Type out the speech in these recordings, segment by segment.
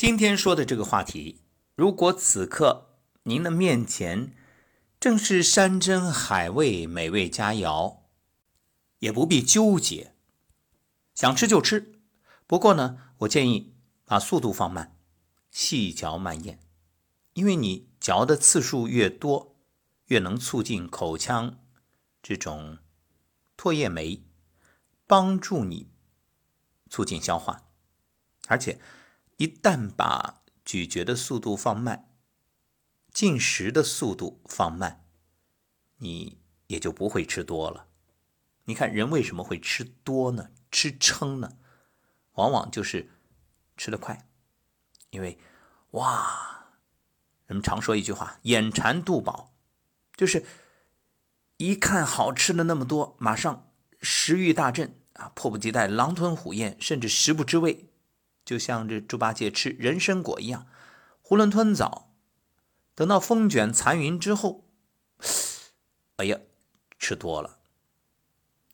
今天说的这个话题，如果此刻您的面前正是山珍海味、美味佳肴，也不必纠结，想吃就吃。不过呢，我建议把速度放慢，细嚼慢咽，因为你嚼的次数越多，越能促进口腔这种唾液酶，帮助你促进消化，而且。一旦把咀嚼的速度放慢，进食的速度放慢，你也就不会吃多了。你看人为什么会吃多呢？吃撑呢？往往就是吃得快，因为哇，人们常说一句话：“眼馋肚饱”，就是一看好吃的那么多，马上食欲大振啊，迫不及待狼吞虎咽，甚至食不知味。就像这猪八戒吃人参果一样，囫囵吞枣，等到风卷残云之后，哎呀，吃多了。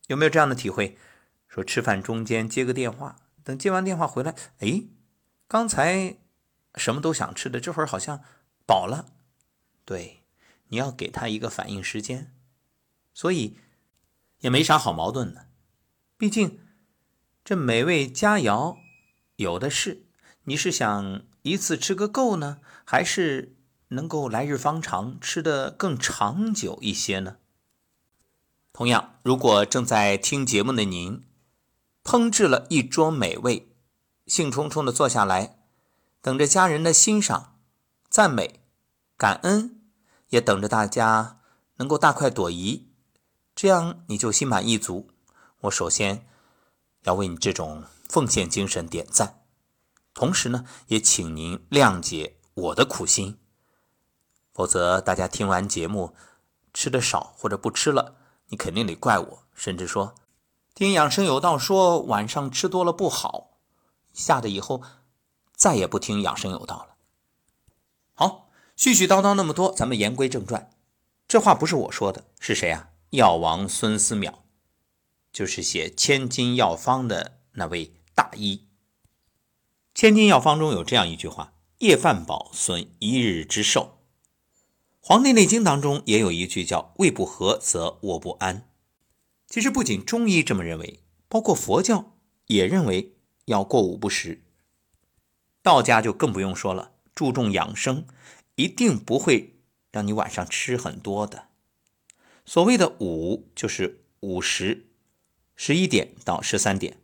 有没有这样的体会？说吃饭中间接个电话，等接完电话回来，哎，刚才什么都想吃的，这会儿好像饱了。对，你要给他一个反应时间，所以也没啥好矛盾的。毕竟这美味佳肴。有的是，你是想一次吃个够呢，还是能够来日方长，吃得更长久一些呢？同样，如果正在听节目的您，烹制了一桌美味，兴冲冲的坐下来，等着家人的欣赏、赞美、感恩，也等着大家能够大快朵颐，这样你就心满意足。我首先要为你这种。奉献精神点赞，同时呢，也请您谅解我的苦心，否则大家听完节目吃的少或者不吃了，你肯定得怪我，甚至说听养生有道说晚上吃多了不好，吓得以后再也不听养生有道了。好，絮絮叨叨那么多，咱们言归正传，这话不是我说的，是谁啊？药王孙思邈，就是写《千金药方》的那位。大医，千金药方中有这样一句话：“夜饭饱，损一日之寿。”《黄帝内经》当中也有一句叫“胃不和则卧不安”。其实不仅中医这么认为，包括佛教也认为要过午不食。道家就更不用说了，注重养生，一定不会让你晚上吃很多的。所谓的午，就是午时，十一点到十三点。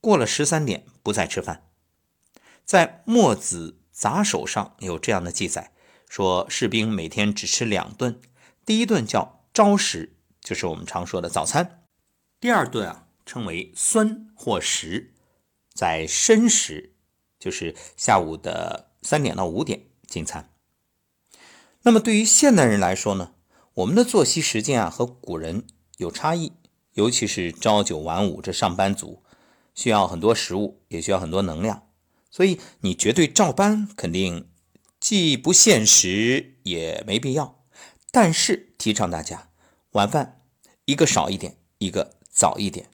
过了十三点不再吃饭，在《墨子杂手》上有这样的记载，说士兵每天只吃两顿，第一顿叫朝食，就是我们常说的早餐；第二顿啊称为酸或食，在申时，就是下午的三点到五点进餐。那么对于现代人来说呢，我们的作息时间啊和古人有差异，尤其是朝九晚五这上班族。需要很多食物，也需要很多能量，所以你绝对照搬肯定既不现实，也没必要。但是提倡大家晚饭一个少一点，一个早一点。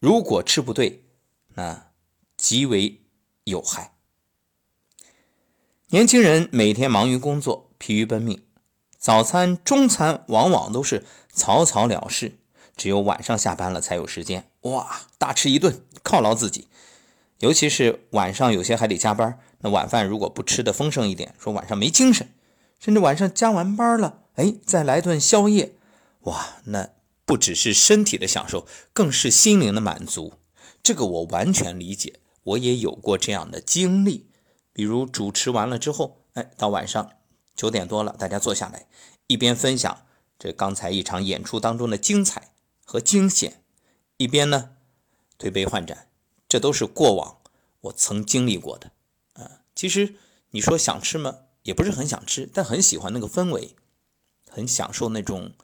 如果吃不对，那极为有害。年轻人每天忙于工作，疲于奔命，早餐、中餐往往都是草草了事。只有晚上下班了才有时间，哇，大吃一顿犒劳自己。尤其是晚上有些还得加班，那晚饭如果不吃的丰盛一点，说晚上没精神，甚至晚上加完班了，哎，再来顿宵夜，哇，那不只是身体的享受，更是心灵的满足。这个我完全理解，我也有过这样的经历。比如主持完了之后，哎，到晚上九点多了，大家坐下来，一边分享这刚才一场演出当中的精彩。和惊险，一边呢推杯换盏，这都是过往我曾经历过的啊。其实你说想吃吗？也不是很想吃，但很喜欢那个氛围，很享受那种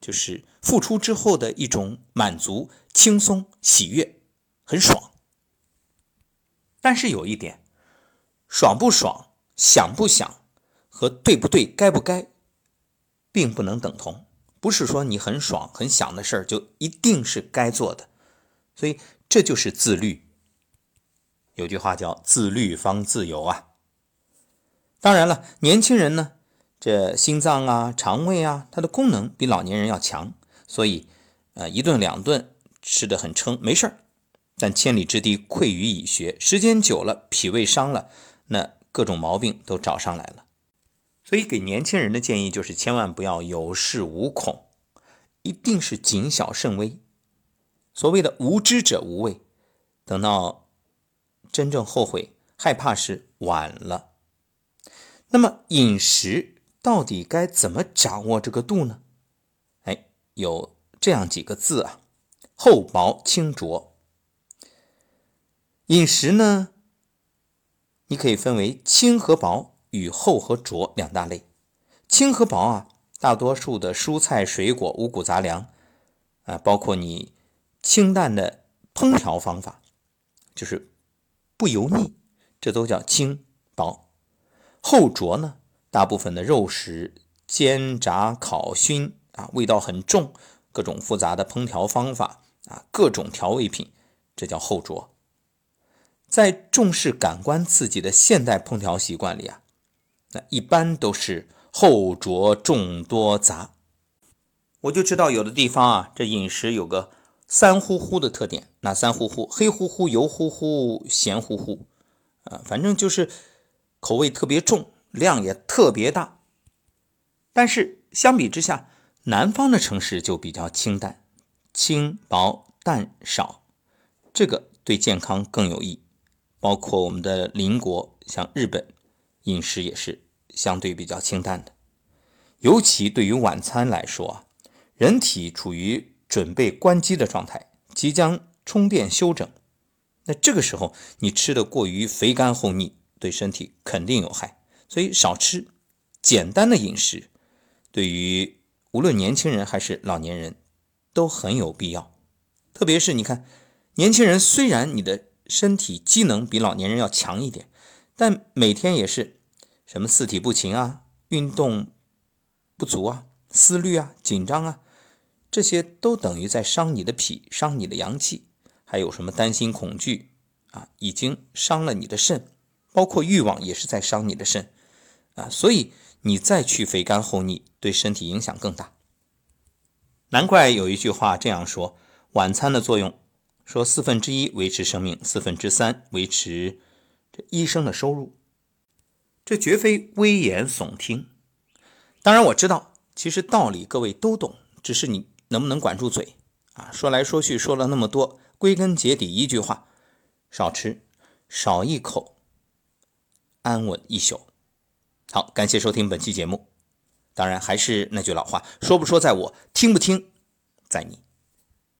就是付出之后的一种满足、轻松、喜悦，很爽。但是有一点，爽不爽、想不想和对不对、该不该，并不能等同。不是说你很爽很想的事儿就一定是该做的，所以这就是自律。有句话叫“自律方自由”啊。当然了，年轻人呢，这心脏啊、肠胃啊，它的功能比老年人要强，所以，呃，一顿两顿吃的很撑，没事儿。但千里之堤溃于蚁穴，时间久了，脾胃伤了，那各种毛病都找上来了。所以，给年轻人的建议就是，千万不要有恃无恐，一定是谨小慎微。所谓的无知者无畏，等到真正后悔、害怕时，晚了。那么饮食到底该怎么掌握这个度呢？哎，有这样几个字啊：厚薄清浊。饮食呢，你可以分为轻和薄与厚和浊两大类。轻和薄啊，大多数的蔬菜、水果、五谷杂粮啊，包括你清淡的烹调方法，就是不油腻，这都叫轻薄。厚浊呢，大部分的肉食煎炸烤熏啊，味道很重，各种复杂的烹调方法啊，各种调味品，这叫厚浊。在重视感官刺激的现代烹调习惯里啊，那一般都是后浊众多杂。我就知道有的地方啊，这饮食有个三呼呼的特点，那三呼呼：黑乎乎、油乎乎、咸乎乎，啊，反正就是。口味特别重，量也特别大。但是相比之下，南方的城市就比较清淡，轻薄淡少，这个对健康更有益。包括我们的邻国像日本，饮食也是相对比较清淡的。尤其对于晚餐来说啊，人体处于准备关机的状态，即将充电休整。那这个时候你吃的过于肥甘厚腻。对身体肯定有害，所以少吃简单的饮食，对于无论年轻人还是老年人都很有必要。特别是你看，年轻人虽然你的身体机能比老年人要强一点，但每天也是什么四体不勤啊、运动不足啊、思虑啊、紧张啊，这些都等于在伤你的脾、伤你的阳气。还有什么担心、恐惧啊，已经伤了你的肾。包括欲望也是在伤你的肾啊，所以你再去肥甘厚腻，对身体影响更大。难怪有一句话这样说：晚餐的作用，说四分之一维持生命，四分之三维持这医生的收入。这绝非危言耸听。当然我知道，其实道理各位都懂，只是你能不能管住嘴啊？说来说去说了那么多，归根结底一句话：少吃，少一口。安稳一宿。好，感谢收听本期节目。当然，还是那句老话，说不说在我，听不听在你。